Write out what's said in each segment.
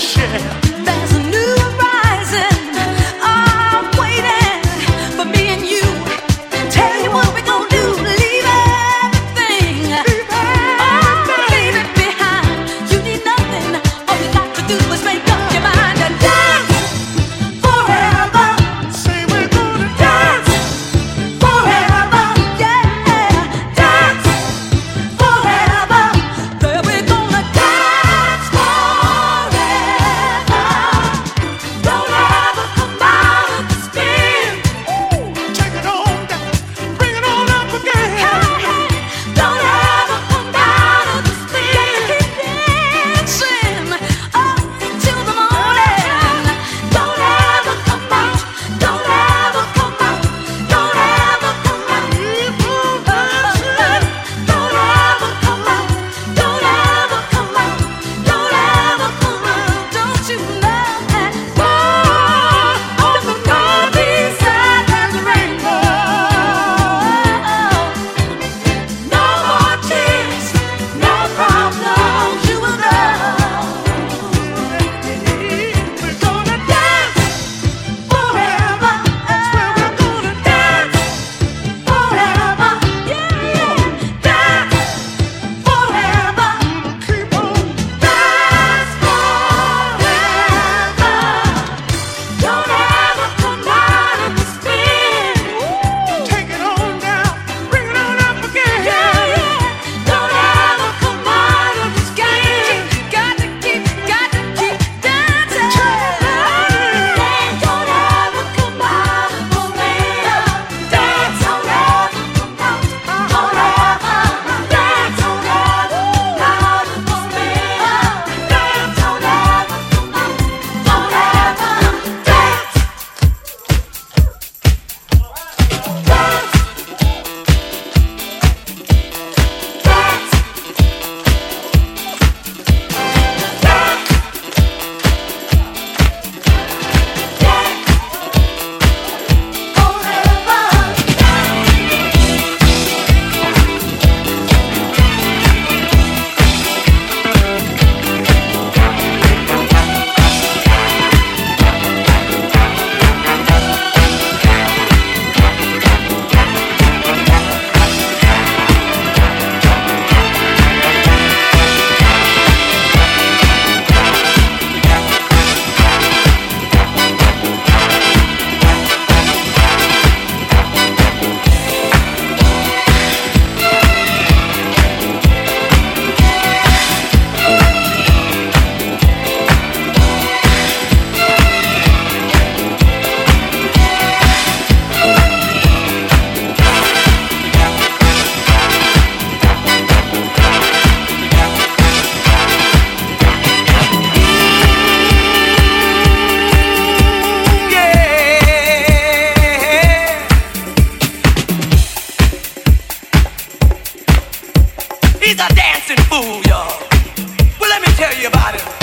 forever. He's a dancing fool, y'all. Well, let me tell you about him.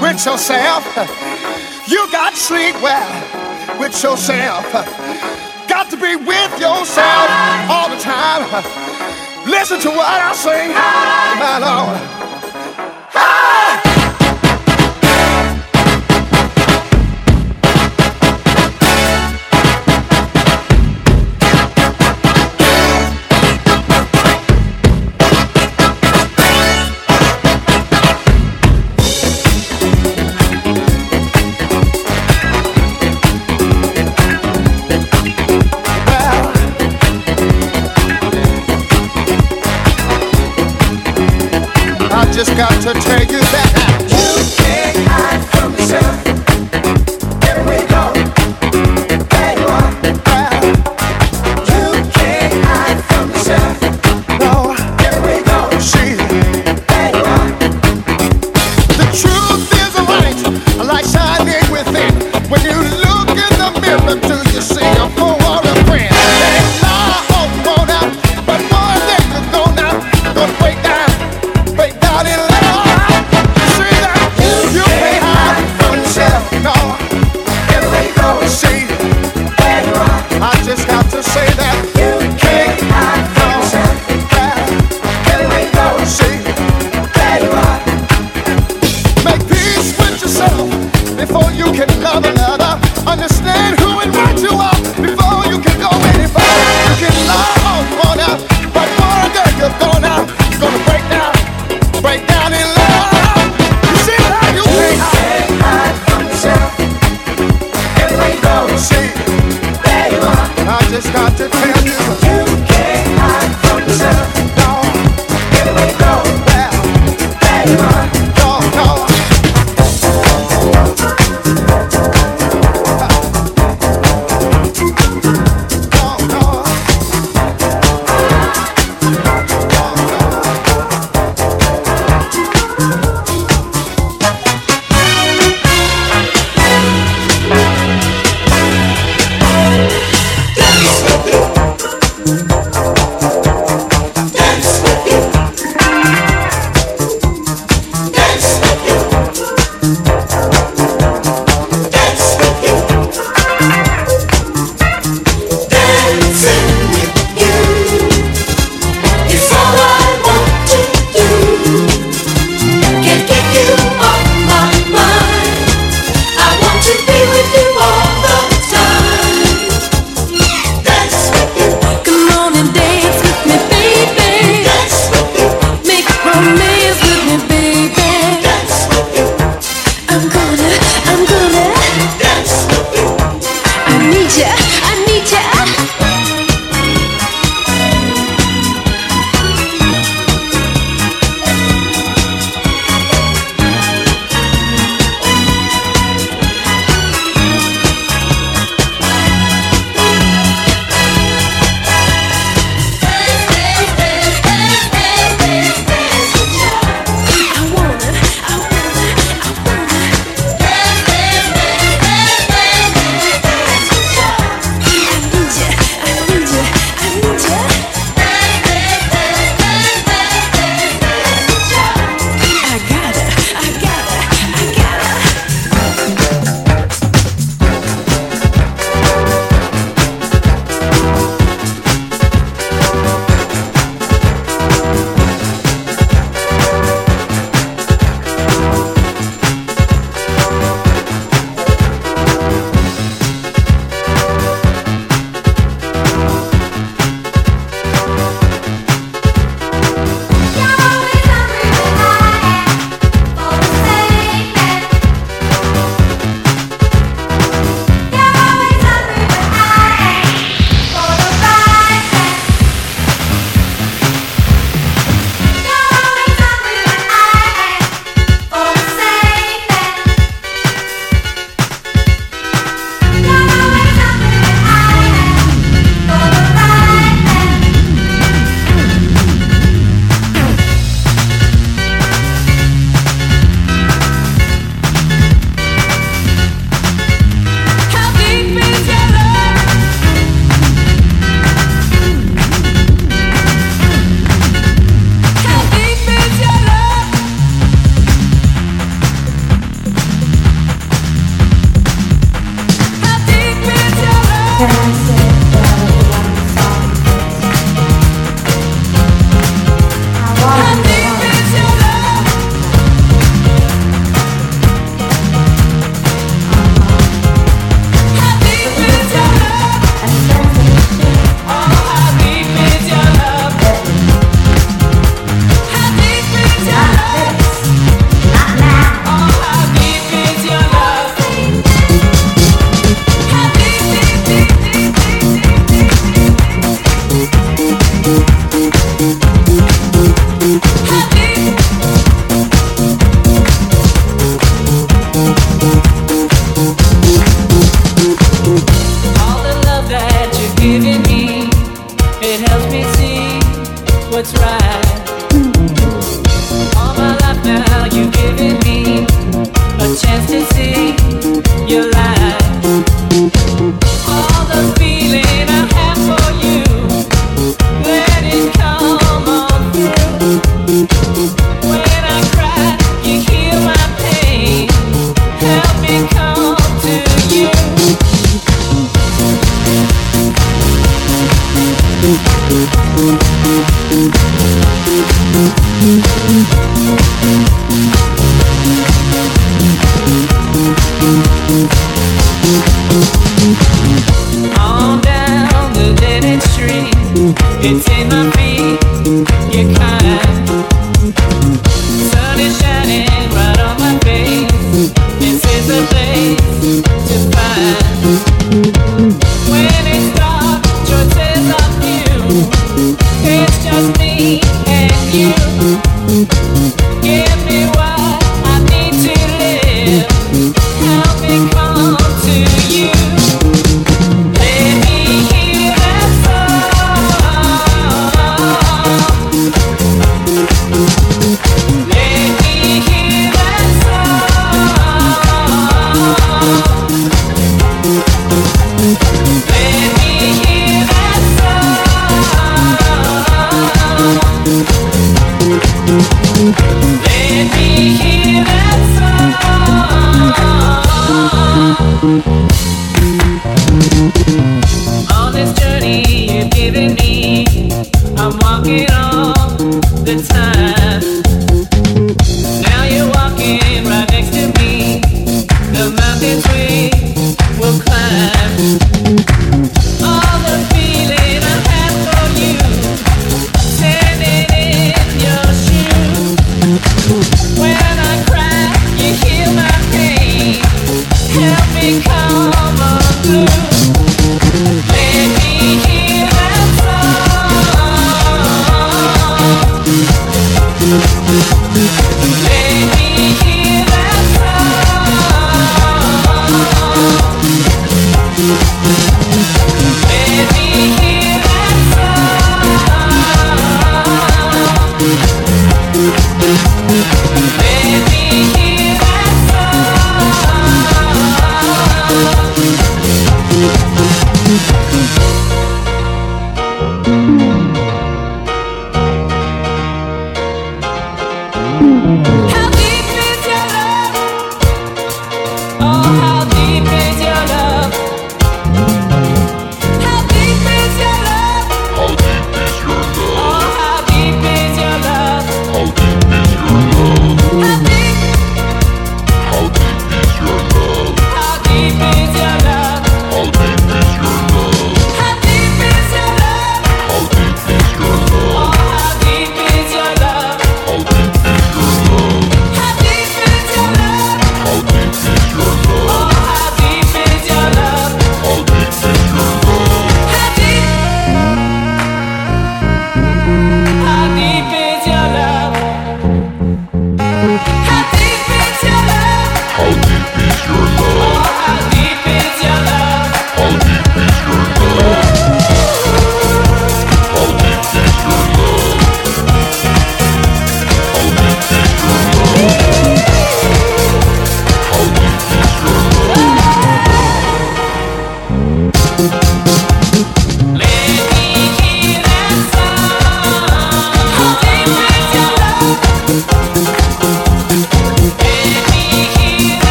with yourself. You got to sleep well with yourself. Got to be with yourself all the time. Listen to what I sing, my Lord.